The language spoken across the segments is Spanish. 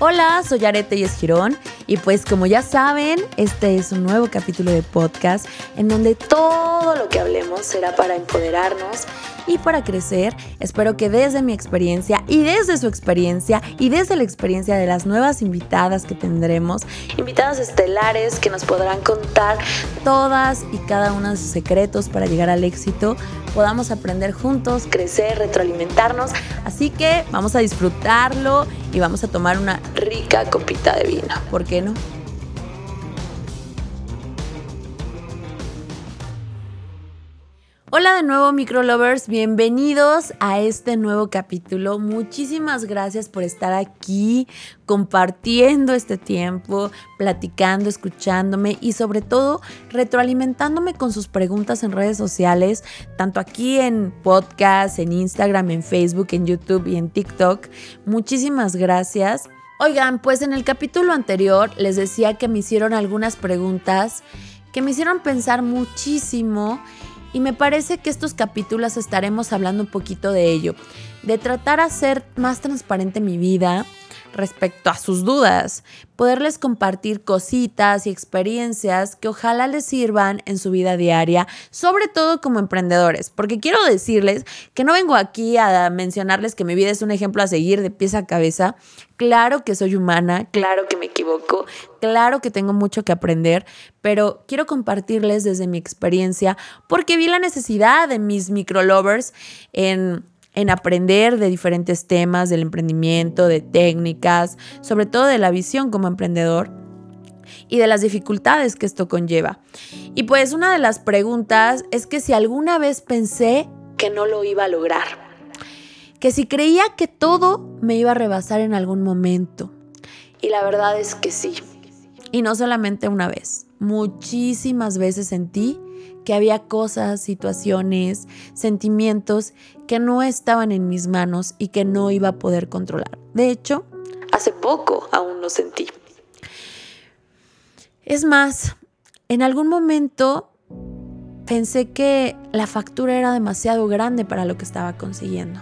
Hola, soy Arete y Girón y pues como ya saben, este es un nuevo capítulo de podcast en donde todo lo que hablemos será para empoderarnos y para crecer. Espero que desde mi experiencia y desde su experiencia y desde la experiencia de las nuevas invitadas que tendremos, invitadas estelares que nos podrán contar todas y cada uno de sus secretos para llegar al éxito, podamos aprender juntos, crecer, retroalimentarnos. Así que vamos a disfrutarlo y vamos a tomar una rica copita de vino. ¿Por qué no? Hola de nuevo microlovers, bienvenidos a este nuevo capítulo. Muchísimas gracias por estar aquí compartiendo este tiempo, platicando, escuchándome y sobre todo retroalimentándome con sus preguntas en redes sociales, tanto aquí en podcast, en Instagram, en Facebook, en YouTube y en TikTok. Muchísimas gracias. Oigan, pues en el capítulo anterior les decía que me hicieron algunas preguntas que me hicieron pensar muchísimo y me parece que estos capítulos estaremos hablando un poquito de ello, de tratar de hacer más transparente mi vida respecto a sus dudas, poderles compartir cositas y experiencias que ojalá les sirvan en su vida diaria, sobre todo como emprendedores, porque quiero decirles que no vengo aquí a mencionarles que mi vida es un ejemplo a seguir de pies a cabeza. Claro que soy humana, claro que me equivoco, claro que tengo mucho que aprender, pero quiero compartirles desde mi experiencia porque vi la necesidad de mis microlovers en en aprender de diferentes temas del emprendimiento, de técnicas, sobre todo de la visión como emprendedor y de las dificultades que esto conlleva. Y pues una de las preguntas es que si alguna vez pensé que no lo iba a lograr, que si creía que todo me iba a rebasar en algún momento. Y la verdad es que sí. Y no solamente una vez, muchísimas veces sentí que había cosas, situaciones, sentimientos que no estaban en mis manos y que no iba a poder controlar. De hecho, hace poco aún lo sentí. Es más, en algún momento pensé que la factura era demasiado grande para lo que estaba consiguiendo.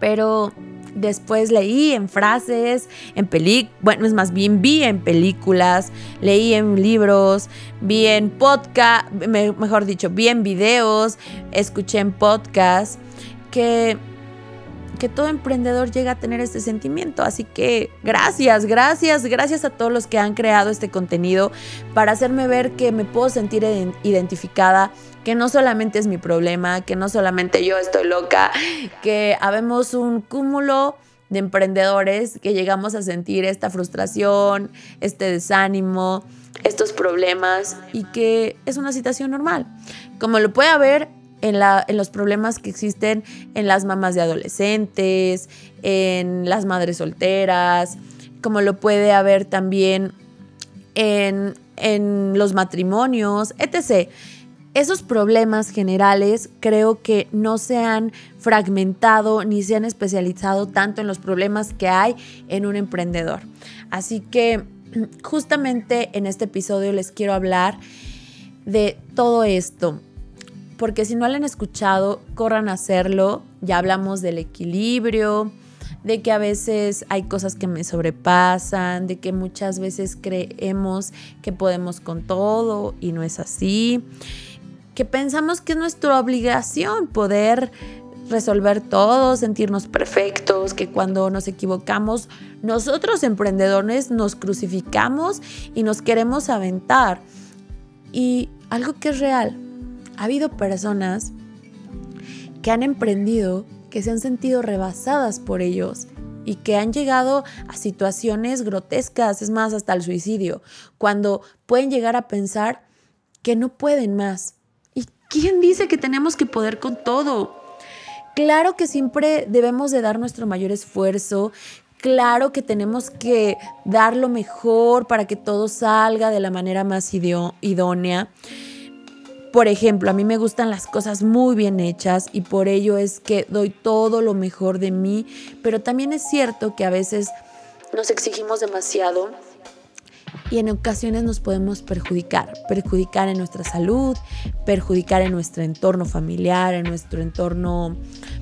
Pero después leí en frases, en películas, bueno, es más bien vi en películas, leí en libros, vi en podcast, mejor dicho, vi en videos, escuché en podcast, que que todo emprendedor llega a tener este sentimiento. Así que gracias, gracias, gracias a todos los que han creado este contenido para hacerme ver que me puedo sentir identificada que no solamente es mi problema, que no solamente yo estoy loca, que habemos un cúmulo de emprendedores que llegamos a sentir esta frustración, este desánimo, estos problemas y que es una situación normal. Como lo puede haber en, los problemas que existen en las mamás de adolescentes, en las madres solteras, como lo puede haber también en, en los matrimonios, etc esos problemas generales creo que no se han fragmentado ni se han especializado tanto en los problemas que hay en un emprendedor. Así que justamente en este episodio les quiero hablar de todo esto. Porque si no lo han escuchado, corran a hacerlo. Ya hablamos del equilibrio, de que a veces hay cosas que me sobrepasan, de que muchas veces creemos que podemos con todo y no es así que pensamos que es nuestra obligación poder resolver todo, sentirnos perfectos, que cuando nos equivocamos, nosotros emprendedores nos crucificamos y nos queremos aventar. Y algo que es real, ha habido personas que han emprendido, que se han sentido rebasadas por ellos y que han llegado a situaciones grotescas, es más, hasta el suicidio, cuando pueden llegar a pensar que no pueden más, ¿Quién dice que tenemos que poder con todo? Claro que siempre debemos de dar nuestro mayor esfuerzo, claro que tenemos que dar lo mejor para que todo salga de la manera más idónea. Por ejemplo, a mí me gustan las cosas muy bien hechas y por ello es que doy todo lo mejor de mí, pero también es cierto que a veces nos exigimos demasiado y en ocasiones nos podemos perjudicar, perjudicar en nuestra salud, perjudicar en nuestro entorno familiar, en nuestro entorno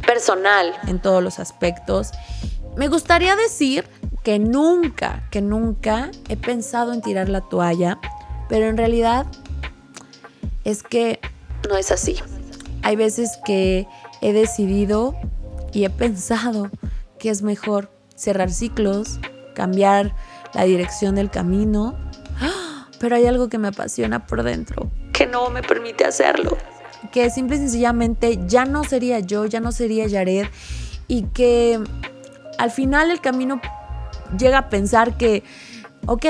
personal, en todos los aspectos. Me gustaría decir que nunca, que nunca he pensado en tirar la toalla, pero en realidad es que no es así. Hay veces que he decidido y he pensado que es mejor cerrar ciclos, cambiar la dirección del camino, pero hay algo que me apasiona por dentro, que no me permite hacerlo, que simple y sencillamente ya no sería yo, ya no sería Jared y que al final el camino llega a pensar que, ok,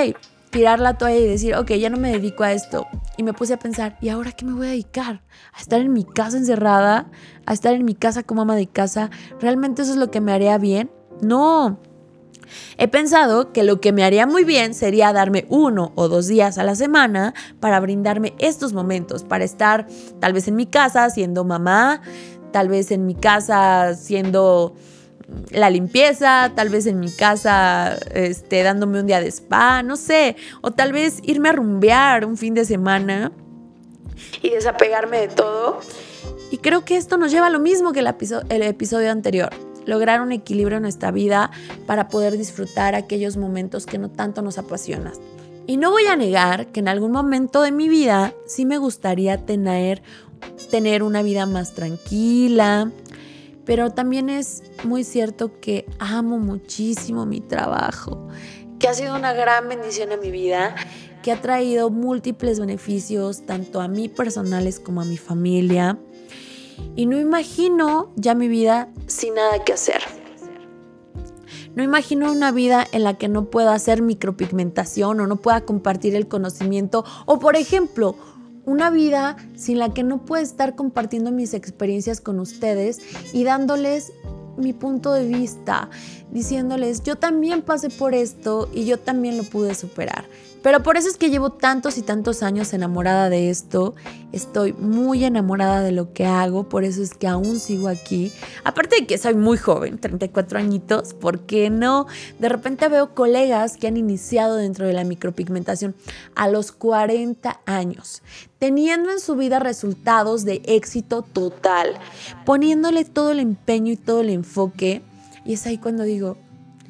tirar la toalla y decir, ok, ya no me dedico a esto. Y me puse a pensar, ¿y ahora qué me voy a dedicar? ¿A estar en mi casa encerrada? ¿A estar en mi casa como ama de casa? ¿Realmente eso es lo que me haría bien? No. He pensado que lo que me haría muy bien sería darme uno o dos días a la semana para brindarme estos momentos, para estar tal vez en mi casa siendo mamá, tal vez en mi casa siendo la limpieza, tal vez en mi casa este, dándome un día de spa, no sé, o tal vez irme a rumbear un fin de semana y desapegarme de todo. Y creo que esto nos lleva a lo mismo que el el episodio anterior, lograr un equilibrio en nuestra vida para poder disfrutar aquellos momentos que no tanto nos apasionan. Y no voy a negar que en algún momento de mi vida sí me gustaría tener, tener una vida más tranquila, pero también es muy cierto que amo muchísimo mi trabajo, que ha sido una gran bendición en mi vida, que ha traído múltiples beneficios tanto a mí personales como a mi familia. Y no imagino ya mi vida sin nada que hacer. No imagino una vida en la que no pueda hacer micropigmentación o no pueda compartir el conocimiento o, por ejemplo, una vida sin la que no puedo estar compartiendo mis experiencias con ustedes y dándoles mi punto de vista, diciéndoles, yo también pasé por esto y yo también lo pude superar. Pero por eso es que llevo tantos y tantos años enamorada de esto. Estoy muy enamorada de lo que hago, por eso es que aún sigo aquí. Aparte de que soy muy joven, 34 añitos, ¿por qué no? De repente veo colegas que han iniciado dentro de la micropigmentación a los 40 años, teniendo en su vida resultados de éxito total, poniéndole todo el empeño y todo el enfoque. Y es ahí cuando digo,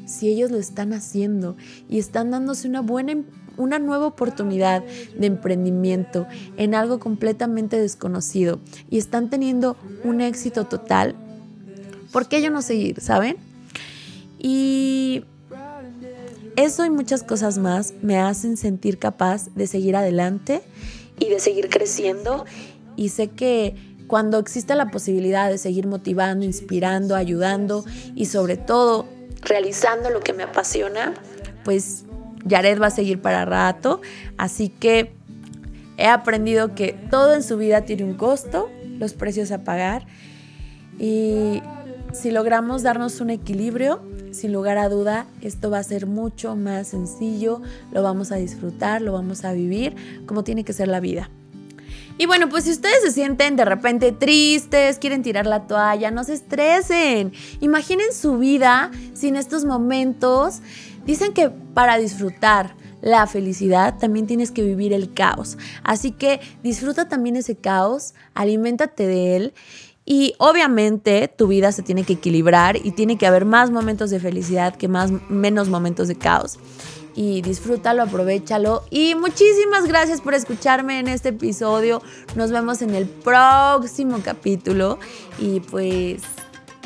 si ellos lo están haciendo y están dándose una buena una nueva oportunidad de emprendimiento en algo completamente desconocido y están teniendo un éxito total, ¿por qué yo no seguir, saben? Y eso y muchas cosas más me hacen sentir capaz de seguir adelante y de seguir creciendo y sé que cuando existe la posibilidad de seguir motivando, inspirando, ayudando y sobre todo realizando lo que me apasiona, pues Jared va a seguir para rato, así que he aprendido que todo en su vida tiene un costo, los precios a pagar y si logramos darnos un equilibrio, sin lugar a duda, esto va a ser mucho más sencillo, lo vamos a disfrutar, lo vamos a vivir como tiene que ser la vida. Y bueno, pues si ustedes se sienten de repente tristes, quieren tirar la toalla, no se estresen. Imaginen su vida sin estos momentos Dicen que para disfrutar la felicidad también tienes que vivir el caos. Así que disfruta también ese caos, aliméntate de él y obviamente tu vida se tiene que equilibrar y tiene que haber más momentos de felicidad que más menos momentos de caos. Y disfrútalo, aprovechalo. Y muchísimas gracias por escucharme en este episodio. Nos vemos en el próximo capítulo. Y pues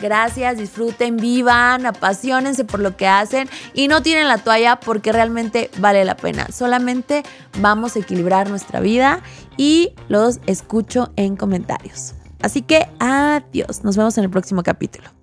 Gracias, disfruten, vivan, apasionense por lo que hacen y no tienen la toalla porque realmente vale la pena. Solamente vamos a equilibrar nuestra vida y los escucho en comentarios. Así que adiós, nos vemos en el próximo capítulo.